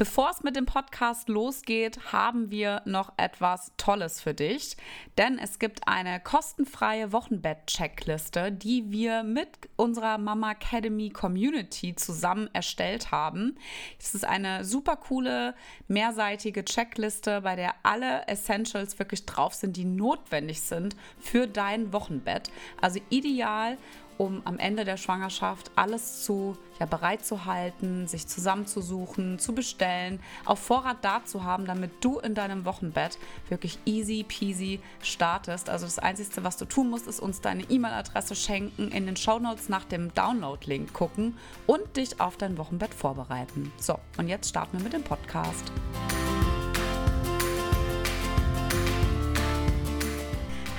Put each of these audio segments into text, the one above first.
Bevor es mit dem Podcast losgeht, haben wir noch etwas Tolles für dich. Denn es gibt eine kostenfreie Wochenbett-Checkliste, die wir mit unserer Mama Academy Community zusammen erstellt haben. Es ist eine super coole, mehrseitige Checkliste, bei der alle Essentials wirklich drauf sind, die notwendig sind für dein Wochenbett. Also ideal, um am Ende der Schwangerschaft alles zu ja, bereit zu halten, sich zusammenzusuchen, zu bestellen, auf Vorrat da zu haben, damit du in deinem Wochenbett wirklich easy peasy startest. Also das Einzige, was du tun musst, ist uns deine E-Mail-Adresse schenken, in den Shownotes nach dem Download-Link gucken und dich auf dein Wochenbett vorbereiten. So, und jetzt starten wir mit dem Podcast.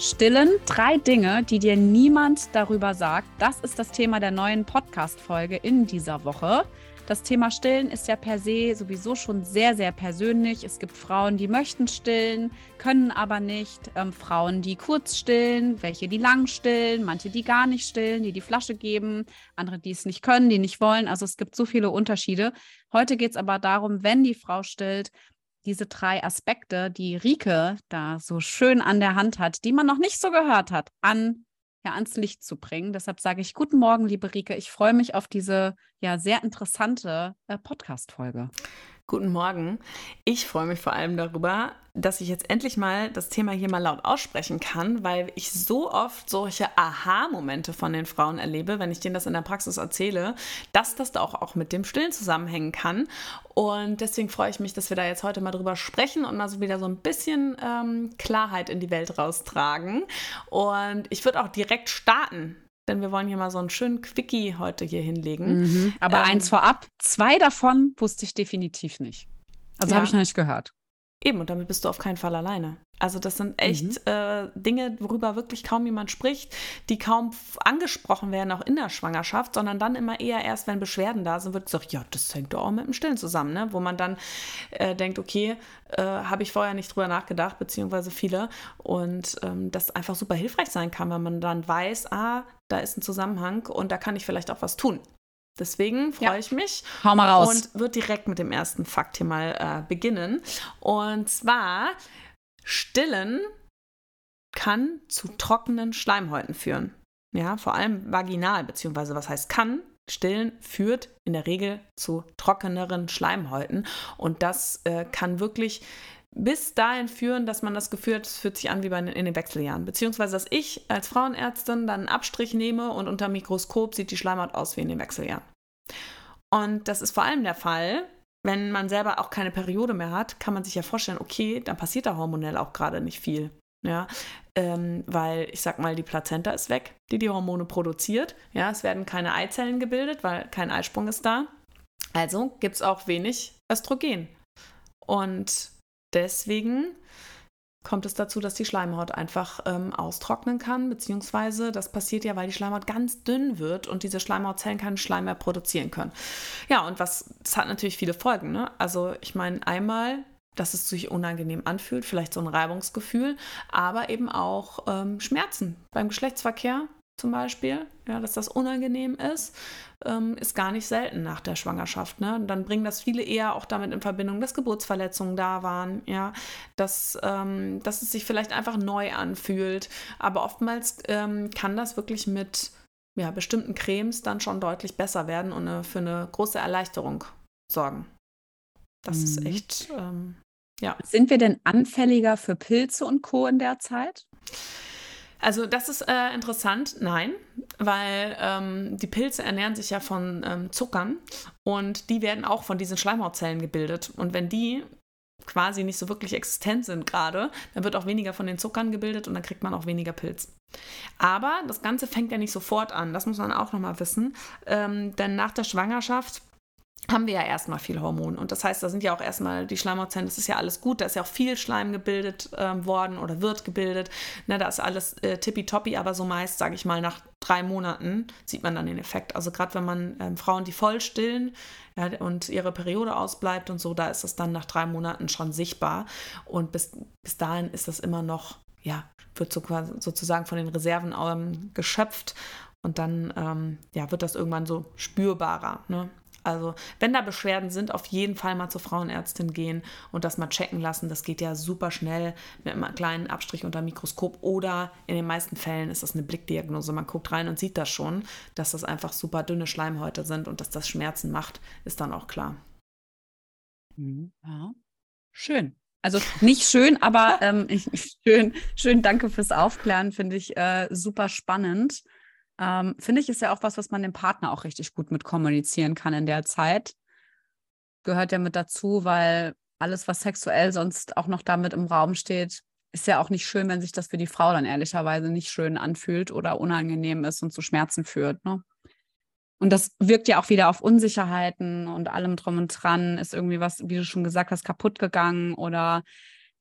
Stillen, drei Dinge, die dir niemand darüber sagt. Das ist das Thema der neuen Podcast-Folge in dieser Woche. Das Thema Stillen ist ja per se sowieso schon sehr, sehr persönlich. Es gibt Frauen, die möchten stillen, können aber nicht. Ähm, Frauen, die kurz stillen, welche, die lang stillen, manche, die gar nicht stillen, die die Flasche geben, andere, die es nicht können, die nicht wollen. Also es gibt so viele Unterschiede. Heute geht es aber darum, wenn die Frau stillt, diese drei Aspekte, die Rike da so schön an der Hand hat, die man noch nicht so gehört hat, an ja, ans Licht zu bringen. Deshalb sage ich guten Morgen, liebe Rike. Ich freue mich auf diese ja sehr interessante äh, Podcast-Folge. Guten Morgen. Ich freue mich vor allem darüber, dass ich jetzt endlich mal das Thema hier mal laut aussprechen kann, weil ich so oft solche Aha-Momente von den Frauen erlebe, wenn ich denen das in der Praxis erzähle, dass das da auch, auch mit dem Stillen zusammenhängen kann. Und deswegen freue ich mich, dass wir da jetzt heute mal drüber sprechen und mal so wieder so ein bisschen ähm, Klarheit in die Welt raustragen. Und ich würde auch direkt starten denn wir wollen hier mal so einen schönen Quickie heute hier hinlegen. Mhm. Aber ähm, eins vorab, zwei davon wusste ich definitiv nicht. Also ja. habe ich noch nicht gehört. Eben, und damit bist du auf keinen Fall alleine. Also das sind echt mhm. äh, Dinge, worüber wirklich kaum jemand spricht, die kaum angesprochen werden, auch in der Schwangerschaft, sondern dann immer eher erst, wenn Beschwerden da sind, wird gesagt, ja, das hängt doch auch mit dem Stillen zusammen, ne? wo man dann äh, denkt, okay, äh, habe ich vorher nicht drüber nachgedacht, beziehungsweise viele. Und ähm, das einfach super hilfreich sein kann, wenn man dann weiß, ah, da ist ein Zusammenhang und da kann ich vielleicht auch was tun. Deswegen freue ja. ich mich. Hau mal raus. Und wird direkt mit dem ersten Fakt hier mal äh, beginnen. Und zwar, Stillen kann zu trockenen Schleimhäuten führen. Ja, vor allem vaginal, beziehungsweise was heißt kann? Stillen führt in der Regel zu trockeneren Schleimhäuten. Und das äh, kann wirklich bis dahin führen, dass man das Gefühl hat, es fühlt sich an wie bei, in den Wechseljahren. Beziehungsweise, dass ich als Frauenärztin dann einen Abstrich nehme und unter Mikroskop sieht die Schleimhaut aus wie in den Wechseljahren. Und das ist vor allem der Fall, wenn man selber auch keine Periode mehr hat, kann man sich ja vorstellen, okay, dann passiert da hormonell auch gerade nicht viel. Ja, ähm, weil ich sag mal, die Plazenta ist weg, die die Hormone produziert. Ja, es werden keine Eizellen gebildet, weil kein Eisprung ist da. Also gibt es auch wenig Östrogen. Und deswegen kommt es dazu, dass die Schleimhaut einfach ähm, austrocknen kann, beziehungsweise das passiert ja, weil die Schleimhaut ganz dünn wird und diese Schleimhautzellen keinen Schleim mehr produzieren können. Ja, und was, das hat natürlich viele Folgen. Ne? Also ich meine, einmal, dass es sich unangenehm anfühlt, vielleicht so ein Reibungsgefühl, aber eben auch ähm, Schmerzen beim Geschlechtsverkehr zum Beispiel, ja, dass das unangenehm ist, ähm, ist gar nicht selten nach der Schwangerschaft. Ne? Und dann bringen das viele eher auch damit in Verbindung, dass Geburtsverletzungen da waren, ja, dass, ähm, dass es sich vielleicht einfach neu anfühlt. Aber oftmals ähm, kann das wirklich mit ja, bestimmten Cremes dann schon deutlich besser werden und eine, für eine große Erleichterung sorgen. Das mhm. ist echt, ähm, ja. Sind wir denn anfälliger für Pilze und Co. in der Zeit? Also das ist äh, interessant, nein, weil ähm, die Pilze ernähren sich ja von ähm, Zuckern und die werden auch von diesen Schleimhautzellen gebildet. Und wenn die quasi nicht so wirklich existent sind gerade, dann wird auch weniger von den Zuckern gebildet und dann kriegt man auch weniger Pilz. Aber das Ganze fängt ja nicht sofort an, das muss man auch nochmal wissen, ähm, denn nach der Schwangerschaft haben wir ja erstmal viel Hormon. Und das heißt, da sind ja auch erstmal die Schleimhautzellen, das ist ja alles gut, da ist ja auch viel Schleim gebildet äh, worden oder wird gebildet. Ne, da ist alles äh, tippitoppi, aber so meist, sage ich mal, nach drei Monaten sieht man dann den Effekt. Also gerade wenn man ähm, Frauen, die voll stillen ja, und ihre Periode ausbleibt und so, da ist das dann nach drei Monaten schon sichtbar. Und bis, bis dahin ist das immer noch, ja, wird so, sozusagen von den Reserven ähm, geschöpft. Und dann ähm, ja, wird das irgendwann so spürbarer. Ne? Also, wenn da Beschwerden sind, auf jeden Fall mal zur Frauenärztin gehen und das mal checken lassen. Das geht ja super schnell mit einem kleinen Abstrich unter Mikroskop oder in den meisten Fällen ist das eine Blickdiagnose. Man guckt rein und sieht das schon, dass das einfach super dünne Schleimhäute sind und dass das Schmerzen macht, ist dann auch klar. Mhm, ja. Schön. Also nicht schön, aber ähm, schön, schön, danke fürs Aufklären, finde ich äh, super spannend. Ähm, Finde ich, ist ja auch was, was man dem Partner auch richtig gut mit kommunizieren kann in der Zeit. Gehört ja mit dazu, weil alles, was sexuell sonst auch noch damit im Raum steht, ist ja auch nicht schön, wenn sich das für die Frau dann ehrlicherweise nicht schön anfühlt oder unangenehm ist und zu Schmerzen führt. Ne? Und das wirkt ja auch wieder auf Unsicherheiten und allem drum und dran. Ist irgendwie was, wie du schon gesagt hast, kaputt gegangen oder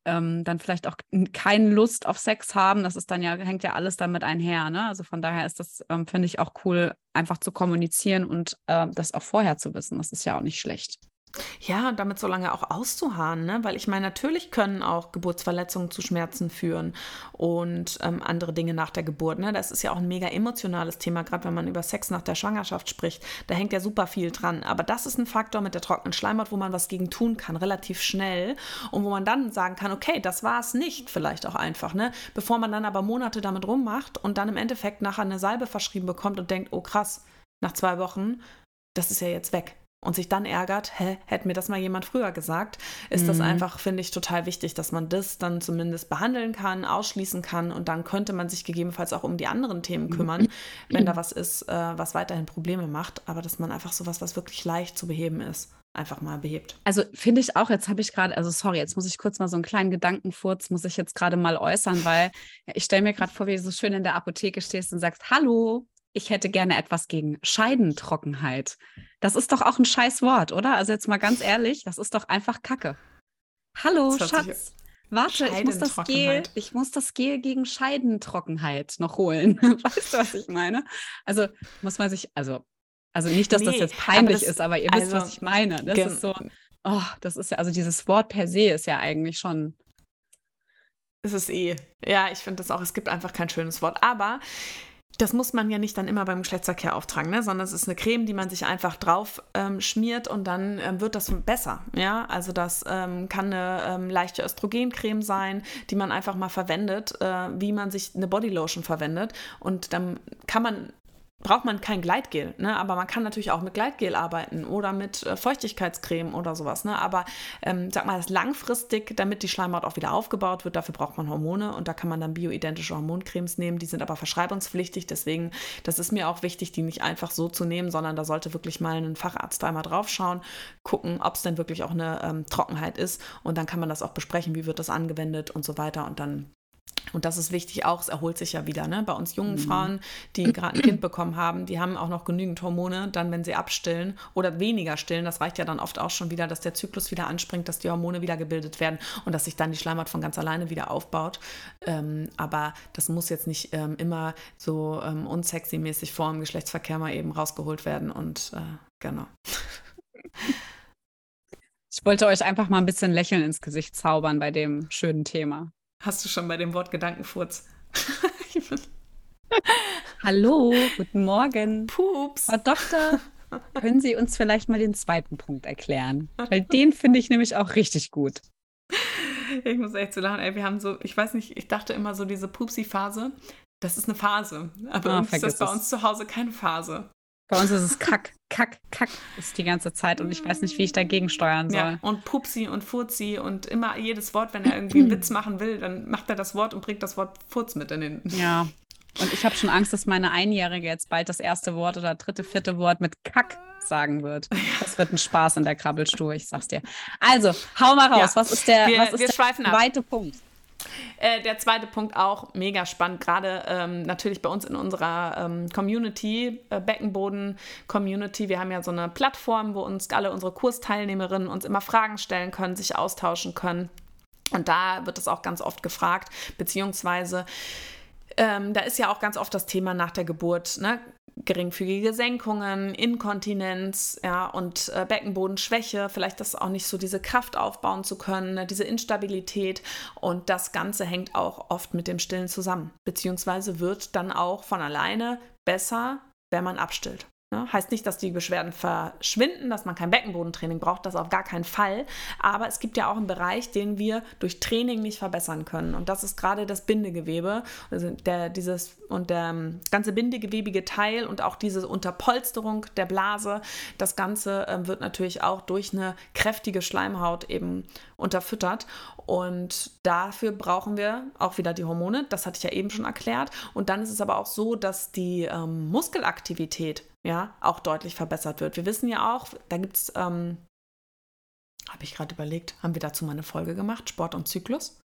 ähm, dann vielleicht auch keine Lust auf Sex haben. Das ist dann ja, hängt ja alles damit einher. Ne? Also von daher ist das, ähm, finde ich, auch cool, einfach zu kommunizieren und äh, das auch vorher zu wissen. Das ist ja auch nicht schlecht. Ja, und damit so lange auch auszuharren, ne? weil ich meine, natürlich können auch Geburtsverletzungen zu Schmerzen führen und ähm, andere Dinge nach der Geburt. Ne? Das ist ja auch ein mega emotionales Thema, gerade wenn man über Sex nach der Schwangerschaft spricht. Da hängt ja super viel dran. Aber das ist ein Faktor mit der trockenen Schleimhaut, wo man was gegen tun kann, relativ schnell und wo man dann sagen kann, okay, das war es nicht, vielleicht auch einfach, ne? bevor man dann aber Monate damit rummacht und dann im Endeffekt nachher eine Salbe verschrieben bekommt und denkt, oh krass, nach zwei Wochen, das ist ja jetzt weg und sich dann ärgert, hä, hätte mir das mal jemand früher gesagt, ist mhm. das einfach, finde ich, total wichtig, dass man das dann zumindest behandeln kann, ausschließen kann und dann könnte man sich gegebenenfalls auch um die anderen Themen kümmern, wenn da was ist, äh, was weiterhin Probleme macht, aber dass man einfach sowas, was wirklich leicht zu beheben ist, einfach mal behebt. Also finde ich auch, jetzt habe ich gerade, also sorry, jetzt muss ich kurz mal so einen kleinen Gedankenfurz, muss ich jetzt gerade mal äußern, weil ich stelle mir gerade vor, wie du so schön in der Apotheke stehst und sagst, hallo, ich hätte gerne etwas gegen Scheidentrockenheit. Das ist doch auch ein scheiß Wort, oder? Also jetzt mal ganz ehrlich, das ist doch einfach Kacke. Hallo, Schatz. Warte, ich muss das Gel, ich muss das Gel gegen Scheidentrockenheit noch holen. weißt du, was ich meine? Also muss man sich, also, also nicht, dass nee, das jetzt peinlich aber das, ist, aber ihr wisst, was also ich meine. Das ist so, oh, das ist ja, also dieses Wort per se ist ja eigentlich schon. Es ist eh. Ja, ich finde das auch, es gibt einfach kein schönes Wort. Aber das muss man ja nicht dann immer beim Geschlechtsverkehr auftragen, ne? sondern es ist eine Creme, die man sich einfach drauf ähm, schmiert und dann ähm, wird das besser. Ja, also das ähm, kann eine ähm, leichte Östrogencreme sein, die man einfach mal verwendet, äh, wie man sich eine Bodylotion verwendet und dann kann man braucht man kein Gleitgel, ne? aber man kann natürlich auch mit Gleitgel arbeiten oder mit äh, Feuchtigkeitscreme oder sowas. Ne? Aber ähm, sag mal, das langfristig, damit die Schleimhaut auch wieder aufgebaut wird, dafür braucht man Hormone und da kann man dann bioidentische Hormoncremes nehmen. Die sind aber verschreibungspflichtig, deswegen, das ist mir auch wichtig, die nicht einfach so zu nehmen, sondern da sollte wirklich mal ein Facharzt einmal drauf schauen, gucken, ob es denn wirklich auch eine ähm, Trockenheit ist und dann kann man das auch besprechen, wie wird das angewendet und so weiter und dann und das ist wichtig auch, es erholt sich ja wieder. Ne? Bei uns jungen mhm. Frauen, die gerade ein Kind bekommen haben, die haben auch noch genügend Hormone, dann wenn sie abstillen oder weniger stillen, das reicht ja dann oft auch schon wieder, dass der Zyklus wieder anspringt, dass die Hormone wieder gebildet werden und dass sich dann die Schleimhaut von ganz alleine wieder aufbaut. Ähm, aber das muss jetzt nicht ähm, immer so ähm, unsexy-mäßig vor dem Geschlechtsverkehr mal eben rausgeholt werden und äh, genau. Ich wollte euch einfach mal ein bisschen Lächeln ins Gesicht zaubern bei dem schönen Thema. Hast du schon bei dem Wort Gedankenfurz? Hallo, guten Morgen. Pups. Frau Doktor, können Sie uns vielleicht mal den zweiten Punkt erklären? Weil den finde ich nämlich auch richtig gut. Ich muss echt so lachen. Ey, wir haben so, ich weiß nicht, ich dachte immer so, diese Pupsi-Phase, das ist eine Phase. Aber ah, ist das bei uns zu Hause keine Phase. Bei uns ist es Kack, Kack, Kack ist die ganze Zeit und ich weiß nicht, wie ich dagegen steuern soll. Ja, und Pupsi und Furzi und immer jedes Wort, wenn er irgendwie einen Witz machen will, dann macht er das Wort und bringt das Wort Furz mit in den. Ja, Und ich habe schon Angst, dass meine Einjährige jetzt bald das erste Wort oder dritte, vierte Wort mit Kack sagen wird. Das wird ein Spaß in der Krabbelstuhl, ich sag's dir. Also, hau mal raus. Ja. Was ist der, wir, was ist der zweite Punkt? Äh, der zweite Punkt auch mega spannend, gerade ähm, natürlich bei uns in unserer ähm, Community, äh, Beckenboden-Community. Wir haben ja so eine Plattform, wo uns alle unsere Kursteilnehmerinnen uns immer Fragen stellen können, sich austauschen können. Und da wird es auch ganz oft gefragt, beziehungsweise ähm, da ist ja auch ganz oft das Thema nach der Geburt, ne? geringfügige Senkungen, Inkontinenz ja, und äh, Beckenbodenschwäche, vielleicht das auch nicht so diese Kraft aufbauen zu können, ne, diese Instabilität und das Ganze hängt auch oft mit dem Stillen zusammen, beziehungsweise wird dann auch von alleine besser, wenn man abstillt. Ne? Heißt nicht, dass die Beschwerden verschwinden, dass man kein Beckenbodentraining braucht, das auf gar keinen Fall. Aber es gibt ja auch einen Bereich, den wir durch Training nicht verbessern können. Und das ist gerade das Bindegewebe also der, dieses, und der ähm, ganze bindegewebige Teil und auch diese Unterpolsterung der Blase. Das Ganze äh, wird natürlich auch durch eine kräftige Schleimhaut eben unterfüttert. Und dafür brauchen wir auch wieder die Hormone. Das hatte ich ja eben schon erklärt. Und dann ist es aber auch so, dass die ähm, Muskelaktivität ja, auch deutlich verbessert wird. Wir wissen ja auch, da gibt es, ähm, habe ich gerade überlegt, haben wir dazu mal eine Folge gemacht, Sport und Zyklus?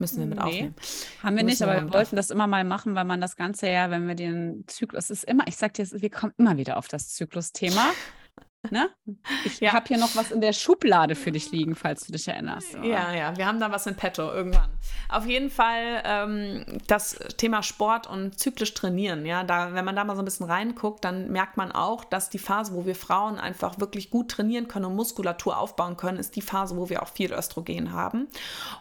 Müssen wir mit nee, aufnehmen. Haben wir nicht, aber wir wollten das immer mal machen, weil man das Ganze ja, wenn wir den Zyklus, ist immer, ich sag dir, wir kommen immer wieder auf das Zyklus-Thema. Ne? Ich ja. habe hier noch was in der Schublade für dich liegen, falls du dich erinnerst. Oder? Ja, ja, wir haben da was in petto irgendwann. Auf jeden Fall ähm, das Thema Sport und zyklisch trainieren. Ja, da, wenn man da mal so ein bisschen reinguckt, dann merkt man auch, dass die Phase, wo wir Frauen einfach wirklich gut trainieren können und Muskulatur aufbauen können, ist die Phase, wo wir auch viel Östrogen haben.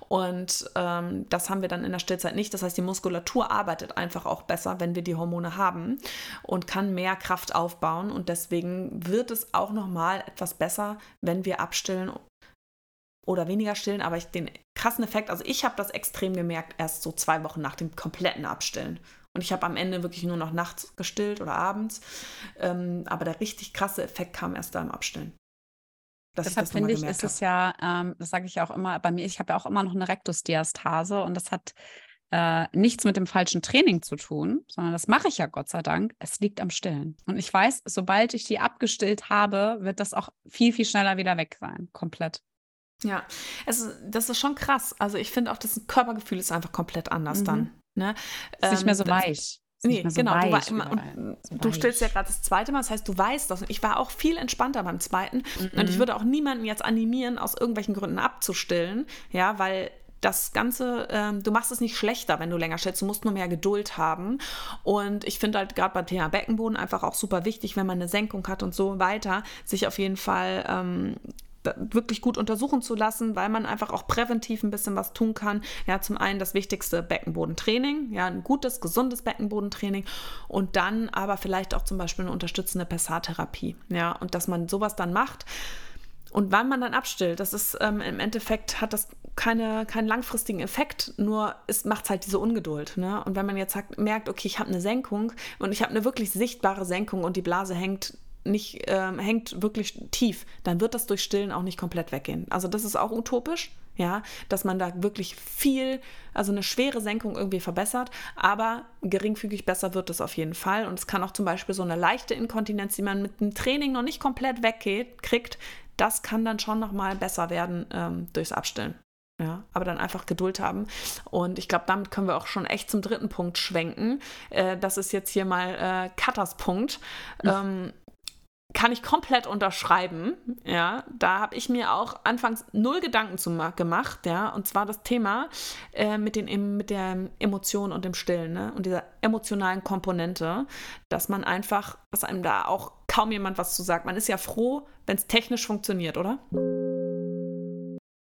Und ähm, das haben wir dann in der Stillzeit nicht. Das heißt, die Muskulatur arbeitet einfach auch besser, wenn wir die Hormone haben und kann mehr Kraft aufbauen. Und deswegen wird es auch auch nochmal etwas besser, wenn wir abstillen oder weniger stillen, aber ich den krassen Effekt, also ich habe das extrem gemerkt, erst so zwei Wochen nach dem kompletten Abstillen. Und ich habe am Ende wirklich nur noch nachts gestillt oder abends. Ähm, aber der richtig krasse Effekt kam erst da im Abstillen. Deshalb finde ich, ist es ja, ähm, das sage ich auch immer bei mir, ich habe ja auch immer noch eine Rektusdiastase und das hat äh, nichts mit dem falschen Training zu tun, sondern das mache ich ja Gott sei Dank. Es liegt am Stillen. Und ich weiß, sobald ich die abgestillt habe, wird das auch viel, viel schneller wieder weg sein. Komplett. Ja, es das ist schon krass. Also ich finde auch, das Körpergefühl ist einfach komplett anders mhm. dann. Ne? Ist nicht mehr so ähm, weich. Nee, genau. du, war, immer, so du stillst ja gerade das zweite Mal, das heißt, du weißt das. Und ich war auch viel entspannter beim zweiten. Mhm. Und ich würde auch niemanden jetzt animieren, aus irgendwelchen Gründen abzustillen, ja, weil das Ganze, ähm, du machst es nicht schlechter, wenn du länger stellst, du musst nur mehr Geduld haben. Und ich finde halt gerade beim Thema Beckenboden einfach auch super wichtig, wenn man eine Senkung hat und so weiter, sich auf jeden Fall ähm, wirklich gut untersuchen zu lassen, weil man einfach auch präventiv ein bisschen was tun kann. Ja, zum einen das wichtigste Beckenbodentraining, ja, ein gutes, gesundes Beckenbodentraining und dann aber vielleicht auch zum Beispiel eine unterstützende Pessartherapie. Ja, und dass man sowas dann macht. Und wann man dann abstillt, das ist ähm, im Endeffekt hat das keine, keinen langfristigen Effekt, nur es macht halt diese Ungeduld. Ne? Und wenn man jetzt sagt, merkt, okay, ich habe eine Senkung und ich habe eine wirklich sichtbare Senkung und die Blase hängt nicht, ähm, hängt wirklich tief, dann wird das durch Stillen auch nicht komplett weggehen. Also das ist auch utopisch, ja, dass man da wirklich viel, also eine schwere Senkung irgendwie verbessert, aber geringfügig besser wird es auf jeden Fall. Und es kann auch zum Beispiel so eine leichte Inkontinenz, die man mit dem Training noch nicht komplett wegkriegt, das kann dann schon nochmal besser werden ähm, durchs Abstillen. Ja, aber dann einfach Geduld haben. Und ich glaube, damit können wir auch schon echt zum dritten Punkt schwenken. Äh, das ist jetzt hier mal äh, Katas Punkt. Ähm, kann ich komplett unterschreiben. Ja, da habe ich mir auch anfangs null Gedanken zu gemacht. Ja, und zwar das Thema äh, mit, den, mit der Emotion und dem Stillen ne? und dieser emotionalen Komponente, dass man einfach, dass einem da auch kaum jemand was zu sagt. Man ist ja froh, wenn es technisch funktioniert, oder?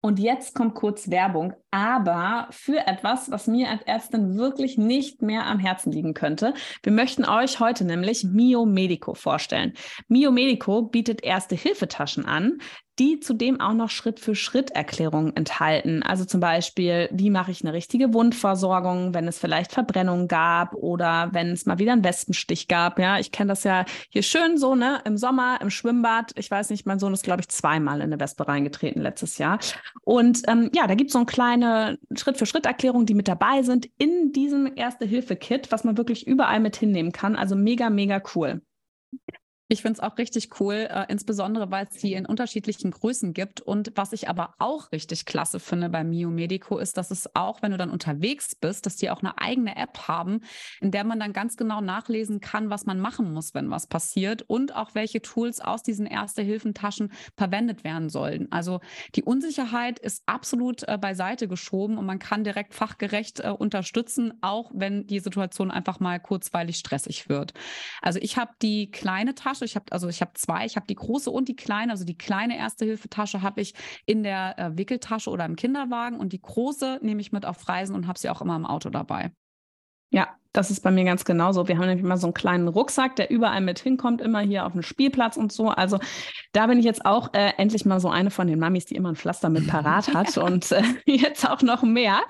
Und jetzt kommt kurz Werbung, aber für etwas, was mir als Ärztin wirklich nicht mehr am Herzen liegen könnte. Wir möchten euch heute nämlich Mio Medico vorstellen. Mio Medico bietet erste Hilfetaschen an, die zudem auch noch Schritt-für-Schritt-Erklärungen enthalten. Also zum Beispiel, wie mache ich eine richtige Wundversorgung, wenn es vielleicht Verbrennung gab oder wenn es mal wieder einen Wespenstich gab. Ja, ich kenne das ja hier schön so, ne, im Sommer, im Schwimmbad. Ich weiß nicht, mein Sohn ist, glaube ich, zweimal in eine Wespe reingetreten letztes Jahr. Und ähm, ja, da gibt es so eine kleine Schritt-für-Schritt-Erklärung, die mit dabei sind in diesem Erste-Hilfe-Kit, was man wirklich überall mit hinnehmen kann. Also mega, mega cool. Ich finde es auch richtig cool, äh, insbesondere weil es die in unterschiedlichen Größen gibt. Und was ich aber auch richtig klasse finde bei Mio Medico ist, dass es auch, wenn du dann unterwegs bist, dass die auch eine eigene App haben, in der man dann ganz genau nachlesen kann, was man machen muss, wenn was passiert und auch welche Tools aus diesen Erste-Hilfen-Taschen verwendet werden sollen. Also die Unsicherheit ist absolut äh, beiseite geschoben und man kann direkt fachgerecht äh, unterstützen, auch wenn die Situation einfach mal kurzweilig stressig wird. Also ich habe die kleine Tasche Tasche. Ich habe also ich habe zwei. Ich habe die große und die kleine. Also die kleine Erste-Hilfe-Tasche habe ich in der äh, Wickeltasche oder im Kinderwagen und die große nehme ich mit auf Reisen und habe sie auch immer im Auto dabei. Ja, das ist bei mir ganz genauso. Wir haben nämlich immer so einen kleinen Rucksack, der überall mit hinkommt, immer hier auf dem Spielplatz und so. Also da bin ich jetzt auch äh, endlich mal so eine von den Mamis, die immer ein Pflaster mit parat hat und äh, jetzt auch noch mehr.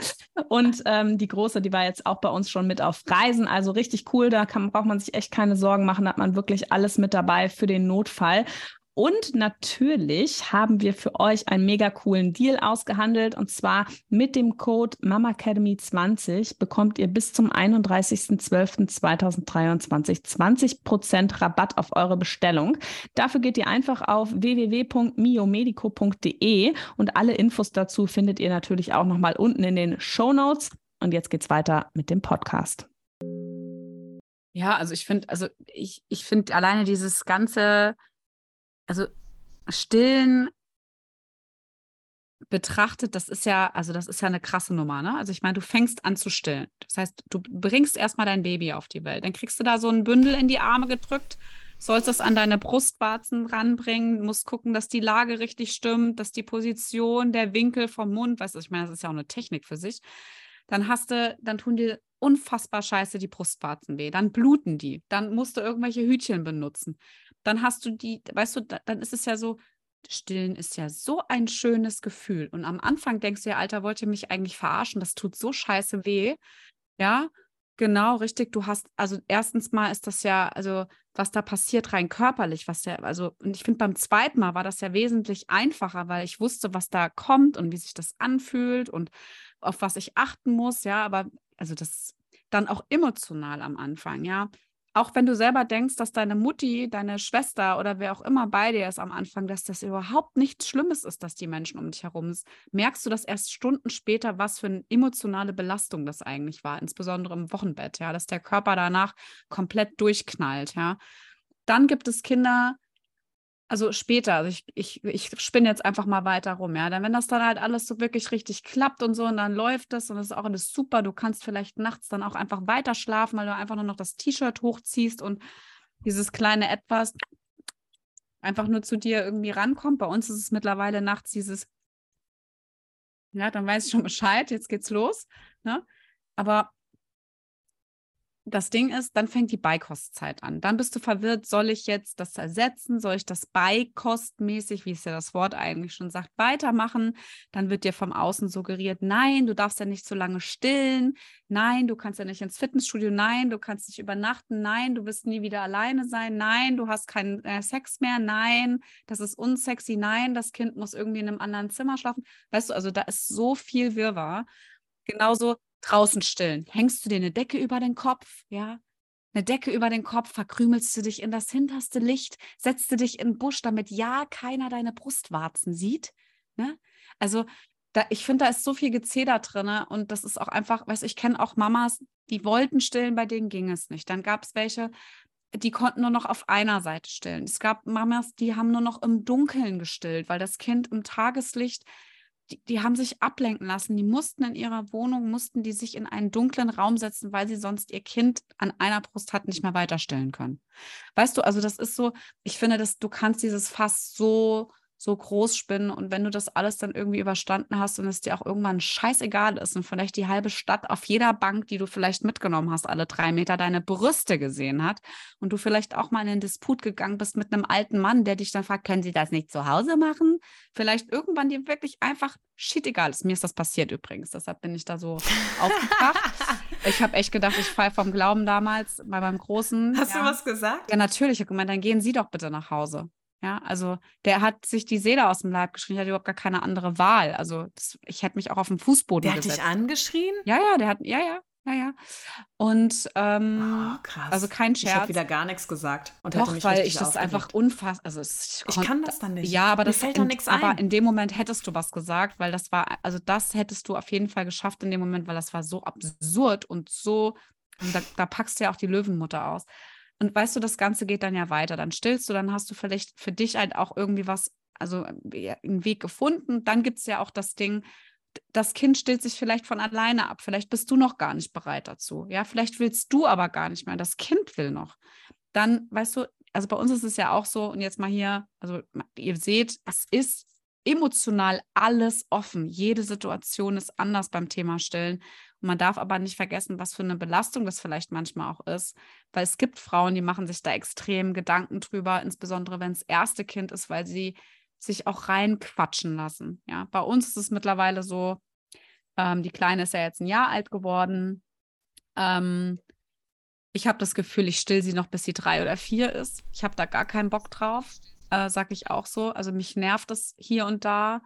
Und ähm, die große, die war jetzt auch bei uns schon mit auf Reisen. Also richtig cool. Da kann, braucht man sich echt keine Sorgen machen. Da hat man wirklich alles mit dabei für den Notfall. Und natürlich haben wir für euch einen mega coolen Deal ausgehandelt. Und zwar mit dem Code MAMAcademy20 bekommt ihr bis zum 31.12.2023 20% Rabatt auf eure Bestellung. Dafür geht ihr einfach auf www.miomedico.de und alle Infos dazu findet ihr natürlich auch nochmal unten in den Show Notes. Und jetzt geht's weiter mit dem Podcast. Ja, also ich finde, also ich, ich finde alleine dieses ganze also stillen betrachtet, das ist ja, also das ist ja eine krasse Nummer, ne? Also ich meine, du fängst an zu stillen. Das heißt, du bringst erstmal dein Baby auf die Welt. Dann kriegst du da so ein Bündel in die Arme gedrückt, sollst es an deine Brustwarzen ranbringen, musst gucken, dass die Lage richtig stimmt, dass die Position, der Winkel vom Mund, weißt du, ich meine, das ist ja auch eine Technik für sich. Dann hast du, dann tun dir unfassbar scheiße die Brustwarzen weh. Dann bluten die. Dann musst du irgendwelche Hütchen benutzen dann hast du die, weißt du, dann ist es ja so, Stillen ist ja so ein schönes Gefühl. Und am Anfang denkst du ja, Alter, wollt ihr mich eigentlich verarschen? Das tut so scheiße weh. Ja, genau, richtig. Du hast, also erstens mal ist das ja, also was da passiert rein körperlich, was ja, also, und ich finde beim zweiten Mal war das ja wesentlich einfacher, weil ich wusste, was da kommt und wie sich das anfühlt und auf was ich achten muss, ja, aber also das dann auch emotional am Anfang, ja auch wenn du selber denkst, dass deine Mutti, deine Schwester oder wer auch immer bei dir ist am Anfang, dass das überhaupt nichts Schlimmes ist, dass die Menschen um dich herum sind, merkst du das erst Stunden später, was für eine emotionale Belastung das eigentlich war, insbesondere im Wochenbett, ja, dass der Körper danach komplett durchknallt, ja. Dann gibt es Kinder, also später, also ich, ich, ich spinne jetzt einfach mal weiter rum, ja. Dann, wenn das dann halt alles so wirklich richtig klappt und so und dann läuft das und das ist auch alles super, du kannst vielleicht nachts dann auch einfach weiter schlafen, weil du einfach nur noch das T-Shirt hochziehst und dieses kleine Etwas einfach nur zu dir irgendwie rankommt. Bei uns ist es mittlerweile nachts dieses, ja, dann weiß ich schon Bescheid, jetzt geht's los. Ne? Aber das Ding ist, dann fängt die Beikostzeit an. Dann bist du verwirrt, soll ich jetzt das ersetzen? Soll ich das beikostmäßig, wie es ja das Wort eigentlich schon sagt, weitermachen? Dann wird dir vom Außen suggeriert, nein, du darfst ja nicht so lange stillen. Nein, du kannst ja nicht ins Fitnessstudio. Nein, du kannst nicht übernachten. Nein, du wirst nie wieder alleine sein. Nein, du hast keinen äh, Sex mehr. Nein, das ist unsexy. Nein, das Kind muss irgendwie in einem anderen Zimmer schlafen. Weißt du, also da ist so viel Wirrwarr. Genauso draußen stillen. Hängst du dir eine Decke über den Kopf, ja? Eine Decke über den Kopf, verkrümelst du dich in das hinterste Licht, setzt du dich in den Busch, damit ja keiner deine Brustwarzen sieht. Ne? Also da, ich finde, da ist so viel Gezeder drin und das ist auch einfach, weißt ich kenne auch Mamas, die wollten stillen, bei denen ging es nicht. Dann gab es welche, die konnten nur noch auf einer Seite stillen. Es gab Mamas, die haben nur noch im Dunkeln gestillt, weil das Kind im Tageslicht die, die, haben sich ablenken lassen. Die mussten in ihrer Wohnung, mussten die sich in einen dunklen Raum setzen, weil sie sonst ihr Kind an einer Brust hatten nicht mehr weiterstellen können. Weißt du, also das ist so, ich finde, dass du kannst dieses Fass so, so groß spinnen. Und wenn du das alles dann irgendwie überstanden hast und es dir auch irgendwann scheißegal ist und vielleicht die halbe Stadt auf jeder Bank, die du vielleicht mitgenommen hast, alle drei Meter deine Brüste gesehen hat und du vielleicht auch mal in den Disput gegangen bist mit einem alten Mann, der dich dann fragt, können Sie das nicht zu Hause machen? Vielleicht irgendwann dir wirklich einfach shit egal ist. Mir ist das passiert übrigens, deshalb bin ich da so aufgebracht. ich habe echt gedacht, ich falle vom Glauben damals bei meinem Großen. Hast ja. du was gesagt? Ja, natürlich. Ich habe gemeint, dann gehen Sie doch bitte nach Hause. Ja, also der hat sich die Seele aus dem Leib geschrien, hat überhaupt gar keine andere Wahl. Also das, ich hätte mich auch auf den Fußboden Der hat gesetzt. dich angeschrien? Ja, ja, der hat, ja, ja, ja, ja. Und ähm, Oh, krass. also kein Ich habe Scherz. wieder gar nichts gesagt und Doch, mich weil ich das aufgeregt. einfach unfassbar, also es, Ich kann das dann nicht. Ja, aber Mir das fällt doch in, nichts Aber ein. in dem Moment hättest du was gesagt, weil das war, also das hättest du auf jeden Fall geschafft in dem Moment, weil das war so absurd und so, und da, da packst du ja auch die Löwenmutter aus. Und weißt du, das Ganze geht dann ja weiter. Dann stillst du, dann hast du vielleicht für dich halt auch irgendwie was, also ja, einen Weg gefunden. Dann gibt es ja auch das Ding, das Kind stillt sich vielleicht von alleine ab. Vielleicht bist du noch gar nicht bereit dazu. Ja, vielleicht willst du aber gar nicht mehr. Das Kind will noch. Dann, weißt du, also bei uns ist es ja auch so, und jetzt mal hier, also ihr seht, es ist emotional alles offen. Jede Situation ist anders beim Thema Stillen. Man darf aber nicht vergessen, was für eine Belastung das vielleicht manchmal auch ist. Weil es gibt Frauen, die machen sich da extrem Gedanken drüber, insbesondere wenn es erste Kind ist, weil sie sich auch reinquatschen lassen. Ja, bei uns ist es mittlerweile so, ähm, die Kleine ist ja jetzt ein Jahr alt geworden. Ähm, ich habe das Gefühl, ich still sie noch, bis sie drei oder vier ist. Ich habe da gar keinen Bock drauf, äh, sag ich auch so. Also mich nervt das hier und da.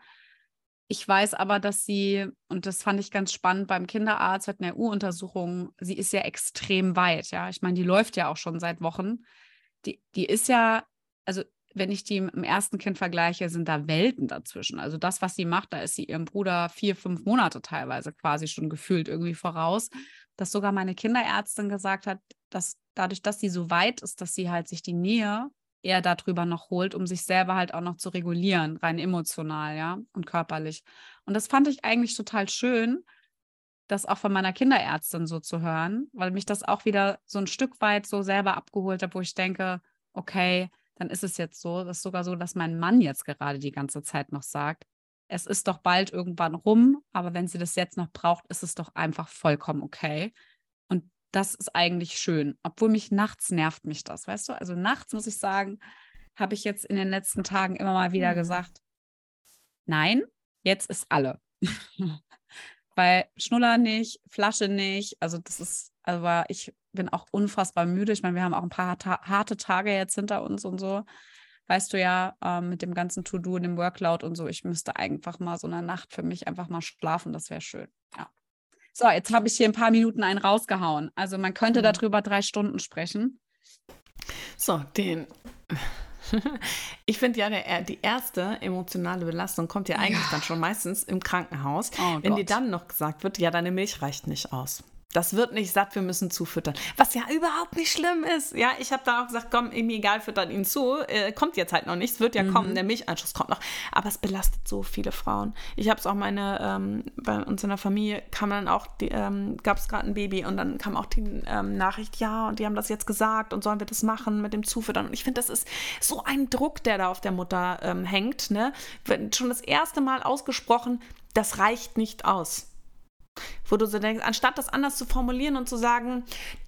Ich weiß aber, dass sie, und das fand ich ganz spannend beim Kinderarzt, hatten eine U-Untersuchung, sie ist ja extrem weit, ja. Ich meine, die läuft ja auch schon seit Wochen. Die, die ist ja, also wenn ich die im ersten Kind vergleiche, sind da Welten dazwischen. Also das, was sie macht, da ist sie ihrem Bruder vier, fünf Monate teilweise quasi schon gefühlt irgendwie voraus. Dass sogar meine Kinderärztin gesagt hat, dass dadurch, dass sie so weit ist, dass sie halt sich die Nähe eher darüber noch holt, um sich selber halt auch noch zu regulieren, rein emotional, ja, und körperlich. Und das fand ich eigentlich total schön, das auch von meiner Kinderärztin so zu hören, weil mich das auch wieder so ein Stück weit so selber abgeholt hat, wo ich denke, okay, dann ist es jetzt so, das ist sogar so, dass mein Mann jetzt gerade die ganze Zeit noch sagt, es ist doch bald irgendwann rum, aber wenn sie das jetzt noch braucht, ist es doch einfach vollkommen okay. Das ist eigentlich schön, obwohl mich nachts nervt mich das, weißt du? Also nachts muss ich sagen, habe ich jetzt in den letzten Tagen immer mal wieder Mhm. gesagt, nein, jetzt ist alle. Weil Schnuller nicht, Flasche nicht, also das ist, aber ich bin auch unfassbar müde. Ich meine, wir haben auch ein paar harte Tage jetzt hinter uns und so. Weißt du ja, ähm, mit dem ganzen To-Do und dem Workload und so, ich müsste einfach mal so eine Nacht für mich einfach mal schlafen, das wäre schön. Ja. So, jetzt habe ich hier ein paar Minuten einen rausgehauen. Also man könnte Mhm. darüber drei Stunden sprechen. So, den. Ich finde ja, der, die erste emotionale Belastung kommt ja eigentlich dann schon meistens im Krankenhaus, Oh wenn dir Gott. dann noch gesagt wird, ja, deine Milch reicht nicht aus. Das wird nicht satt, wir müssen zufüttern. Was ja überhaupt nicht schlimm ist. Ja, ich habe da auch gesagt, komm, mir egal, füttert ihn zu. Äh, kommt jetzt halt noch nicht, es wird ja kommen, der Milcheinschuss kommt noch. Aber es belastet so viele Frauen. Ich habe es auch meine, ähm, bei uns in der Familie kam dann auch, ähm, gab es gerade ein Baby und dann kam auch die ähm, Nachricht, ja, und die haben das jetzt gesagt und sollen wir das machen mit dem Zufüttern. Und ich finde, das ist so ein Druck, der da auf der Mutter ähm, hängt. Ne? Schon das erste Mal ausgesprochen, das reicht nicht aus. Wo du so denkst, anstatt das anders zu formulieren und zu sagen,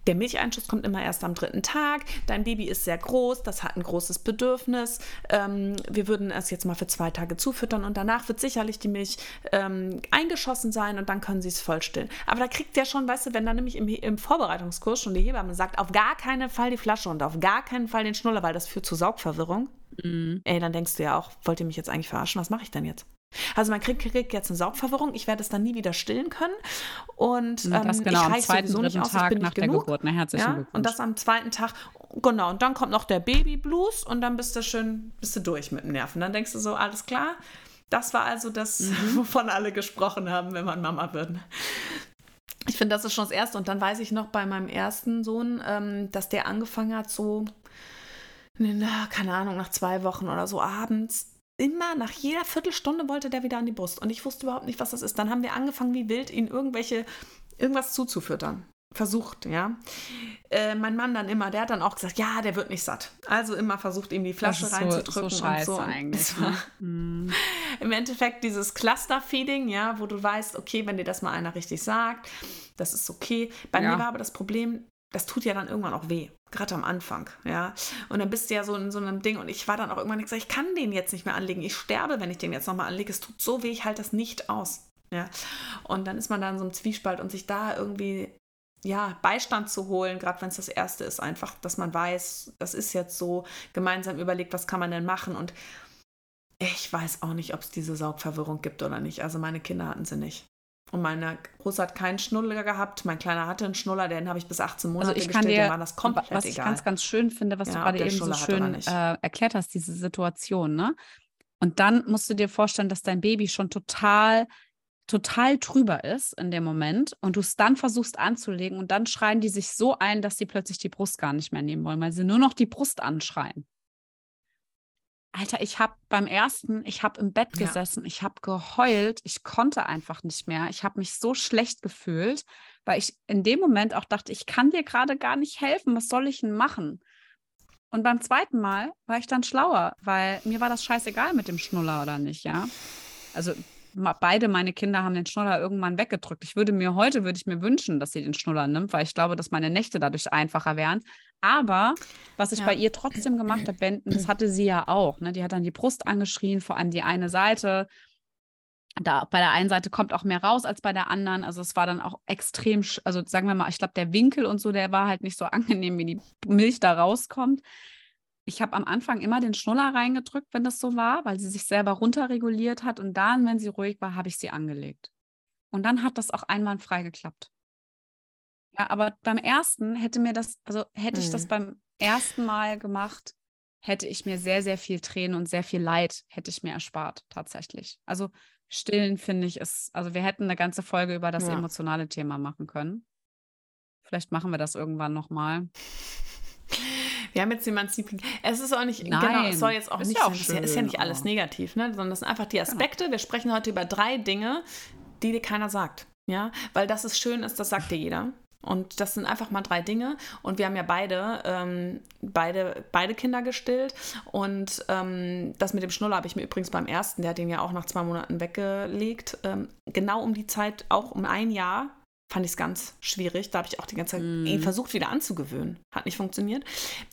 der Milcheinschuss kommt immer erst am dritten Tag, dein Baby ist sehr groß, das hat ein großes Bedürfnis, ähm, wir würden es jetzt mal für zwei Tage zufüttern und danach wird sicherlich die Milch ähm, eingeschossen sein und dann können sie es vollstillen. Aber da kriegt der schon, weißt du, wenn dann nämlich im, im Vorbereitungskurs schon die Hebamme sagt, auf gar keinen Fall die Flasche und auf gar keinen Fall den Schnuller, weil das führt zu Saugverwirrung, ey, dann denkst du ja auch, wollt ihr mich jetzt eigentlich verarschen, was mache ich denn jetzt? Also man kriegt, kriegt jetzt eine Saugverwirrung, ich werde es dann nie wieder stillen können und ähm, das genau ich am zweiten, nicht dritten aus, Tag nach der genug. Geburt. Na, herzlichen Ja, Glückwunsch. und das am zweiten Tag, genau, und dann kommt noch der Babyblues und dann bist du schön, bist du durch mit dem Nerven. Dann denkst du so, alles klar, das war also das, Mhm. wovon alle gesprochen haben, wenn man Mama wird. Ich finde, das ist schon das Erste. Und dann weiß ich noch bei meinem ersten Sohn, ähm, dass der angefangen hat, so, na, keine Ahnung, nach zwei Wochen oder so abends, immer nach jeder Viertelstunde wollte der wieder an die Brust. Und ich wusste überhaupt nicht, was das ist. Dann haben wir angefangen, wie wild, ihn irgendwelche, irgendwas zuzufüttern. versucht, ja. Äh, mein Mann dann immer, der hat dann auch gesagt, ja, der wird nicht satt. Also immer versucht, ihm die Flasche reinzudrücken. So, so scheiße und so. eigentlich. Ne? Mhm. Im Endeffekt dieses Cluster-Feeding, ja, wo du weißt, okay, wenn dir das mal einer richtig sagt, das ist okay. Bei Ja. mir war aber das Problem, das tut ja dann irgendwann auch weh, gerade am Anfang, ja. Und dann bist du ja so in so einem Ding und ich war dann auch irgendwann gesagt, ich kann den jetzt nicht mehr anlegen. Ich sterbe, wenn ich den jetzt nochmal anlege. Es tut so weh, ich halte das nicht aus. Ja. Und dann ist man da in so einem Zwiespalt und sich da irgendwie ja, Beistand zu holen, gerade wenn es das erste ist, einfach, dass man weiß, das ist jetzt so, gemeinsam überlegt, was kann man denn machen und ich weiß auch nicht, ob es diese Saugverwirrung gibt oder nicht. Also meine Kinder hatten sie nicht. Und meine Große hat keinen Schnuller gehabt, mein Kleiner hatte einen Schnuller, den habe ich bis 18 Monate Also ich kann gestillt, dir, dem war das komplett was ich egal. ganz, ganz schön finde, was Ja, du gerade eben so Schnuller oder schön äh, erklärt hast, diese Situation, ne? Und dann musst du dir vorstellen, dass dein Baby schon total, total drüber ist in dem Moment und du es dann versuchst anzulegen und dann schreien die sich so ein, dass sie plötzlich die Brust gar nicht mehr nehmen wollen, weil sie nur noch die Brust anschreien. Alter, ich habe beim ersten, ich habe im Bett Ja. gesessen, ich habe geheult, ich konnte einfach nicht mehr. Ich habe mich so schlecht gefühlt, weil ich in dem Moment auch dachte, ich kann dir gerade gar nicht helfen, was soll ich denn machen? Und beim zweiten Mal war ich dann schlauer, weil mir war das scheißegal mit dem Schnuller oder nicht, ja. Also beide meine Kinder haben den Schnuller irgendwann weggedrückt. Ich würde mir heute, würde ich mir wünschen, dass sie den Schnuller nimmt, weil ich glaube, dass meine Nächte dadurch einfacher wären. Aber was ich Ja. bei ihr trotzdem gemacht habe, Ben, das hatte sie ja auch. Ne? Die hat dann die Brust angeschrien, vor allem die eine Seite. Da bei der einen Seite kommt auch mehr raus als bei der anderen. Also es war dann auch extrem, also sagen wir mal, ich glaube, der Winkel und so, der war halt nicht so angenehm, wie die Milch da rauskommt. Ich habe am Anfang immer den Schnuller reingedrückt, wenn das so war, weil sie sich selber runterreguliert hat. Und dann, wenn sie ruhig war, habe ich sie angelegt. Und dann hat das auch einwandfrei geklappt. Ja, aber beim ersten hätte mir das, also hätte ich das Mhm. beim ersten Mal gemacht, hätte ich mir sehr, sehr viel Tränen und sehr viel Leid hätte ich mir erspart, tatsächlich. Also stillen finde ich ist, also wir hätten eine ganze Folge über das Ja. emotionale Thema machen können. Vielleicht machen wir das irgendwann nochmal. Wir haben jetzt Emanzipien. Es ist auch nicht, genau, Nein, es soll jetzt auch ist nicht ja auch es ist ja- nicht schön, alles Genau. negativ, ne? sondern das sind einfach die Aspekte. Wir sprechen heute über drei Dinge, die dir keiner sagt. Ja, weil das ist schön ist, das sagt dir jeder. Und das sind einfach mal drei Dinge. Und wir haben ja beide, ähm, beide, beide Kinder gestillt. Und ähm, das mit dem Schnuller habe ich mir übrigens beim ersten, der hat den ja auch nach zwei Monaten weggelegt, ähm, genau um die Zeit, auch um ein Jahr, fand ich es ganz schwierig. Da habe ich auch die ganze Zeit ihn versucht wieder anzugewöhnen. Hat nicht funktioniert.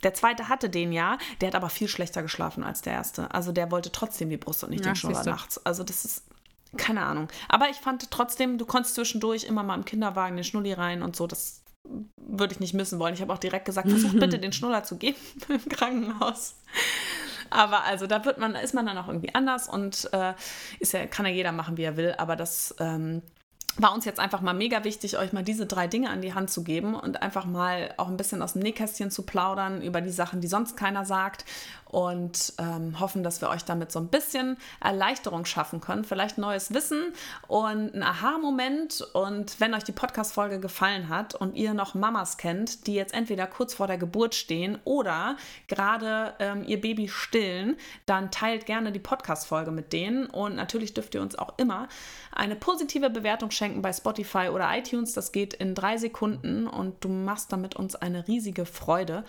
Der zweite hatte den ja, der hat aber viel schlechter geschlafen als der erste. Also der wollte trotzdem die Brust und nicht Ja, den Schnuller nachts. Also das ist keine Ahnung. Aber ich fand trotzdem, du konntest zwischendurch immer mal im Kinderwagen den Schnulli rein und so. Das würde ich nicht missen wollen. Ich habe auch direkt gesagt, versuch bitte den Schnuller zu geben im Krankenhaus. Aber also da wird man, ist man dann auch irgendwie anders und äh, ist ja, kann ja jeder machen, wie er will. Aber das ähm, war uns jetzt einfach mal mega wichtig, euch mal diese drei Dinge an die Hand zu geben und einfach mal auch ein bisschen aus dem Nähkästchen zu plaudern über die Sachen, die sonst keiner sagt und ähm, hoffen, dass wir euch damit so ein bisschen Erleichterung schaffen können, vielleicht neues Wissen und ein Aha-Moment. Und wenn euch die Podcast-Folge gefallen hat und ihr noch Mamas kennt, die jetzt entweder kurz vor der Geburt stehen oder gerade ähm, ihr Baby stillen, dann teilt gerne die Podcast-Folge mit denen. Und natürlich dürft ihr uns auch immer eine positive Bewertung schenken bei Spotify oder iTunes. Das geht in drei Sekunden und du machst damit uns eine riesige Freude.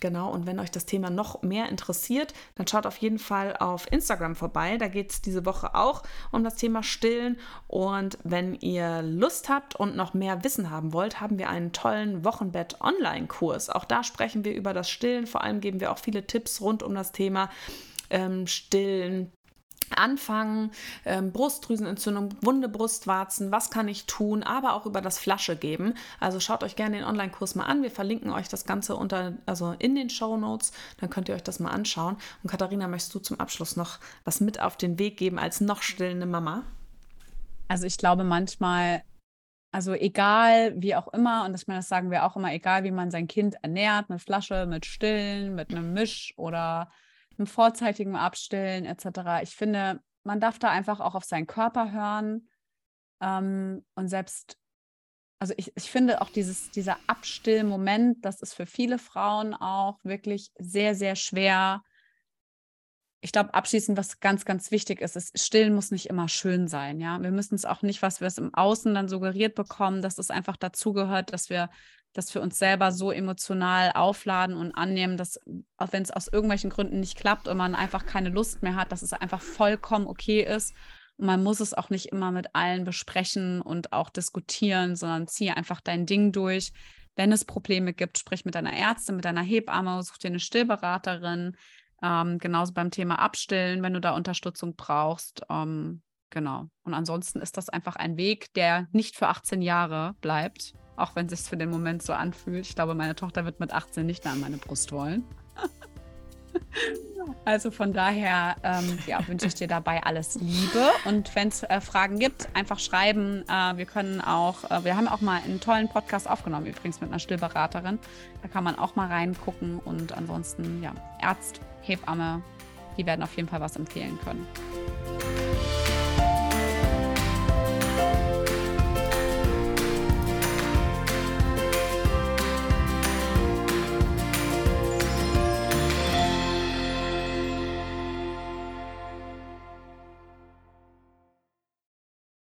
Genau, und wenn euch das Thema noch mehr interessiert, dann schaut auf jeden Fall auf Instagram vorbei. Da geht es diese Woche auch um das Thema Stillen. Und wenn ihr Lust habt und noch mehr Wissen haben wollt, haben wir einen tollen Wochenbett-Online-Kurs. Auch da sprechen wir über das Stillen. Vor allem geben wir auch viele Tipps rund um das Thema ähm, Stillen. Anfangen, ähm, Brustdrüsenentzündung, wunde Brustwarzen, was kann ich tun, aber auch über das Flasche geben. Also schaut euch gerne den Online-Kurs mal an. Wir verlinken euch das Ganze unter, also in den Show Notes. Dann könnt ihr euch das mal anschauen. Und Katharina, möchtest du zum Abschluss noch was mit auf den Weg geben als noch stillende Mama? Also ich glaube manchmal, also egal wie auch immer, und meine, das sagen wir auch immer, egal wie man sein Kind ernährt, mit Flasche, mit Stillen, mit einem Misch oder einem vorzeitigen Abstillen etc. Ich finde, man darf da einfach auch auf seinen Körper hören ähm, und selbst, also ich, ich finde auch dieses, dieser Abstillmoment, das ist für viele Frauen auch wirklich sehr, sehr schwer ich glaube, abschließend, was ganz, ganz wichtig ist, ist, Stillen muss nicht immer schön sein. Ja, wir müssen es auch nicht, was wir es im Außen dann suggeriert bekommen, dass es einfach dazugehört, dass wir, dass wir uns selber so emotional aufladen und annehmen, dass, auch wenn es aus irgendwelchen Gründen nicht klappt und man einfach keine Lust mehr hat, dass es einfach vollkommen okay ist. Und man muss es auch nicht immer mit allen besprechen und auch diskutieren, sondern ziehe einfach dein Ding durch. Wenn es Probleme gibt, sprich mit deiner Ärztin, mit deiner Hebamme, such dir eine Stillberaterin ähm, genauso beim Thema Abstillen, wenn du da Unterstützung brauchst. Ähm, genau. Und ansonsten ist das einfach ein Weg, der nicht für 18 Jahre bleibt, auch wenn es sich für den Moment so anfühlt. Ich glaube, meine Tochter wird mit 18 nicht mehr an meine Brust wollen. Also von daher ähm, ja, wünsche ich dir dabei alles Liebe. Und wenn es äh, Fragen gibt, einfach schreiben. Äh, wir können auch, äh, wir haben auch mal einen tollen Podcast aufgenommen, übrigens mit einer Stillberaterin. Da kann man auch mal reingucken. Und ansonsten, ja, Arzt, Hebamme, die werden auf jeden Fall was empfehlen können.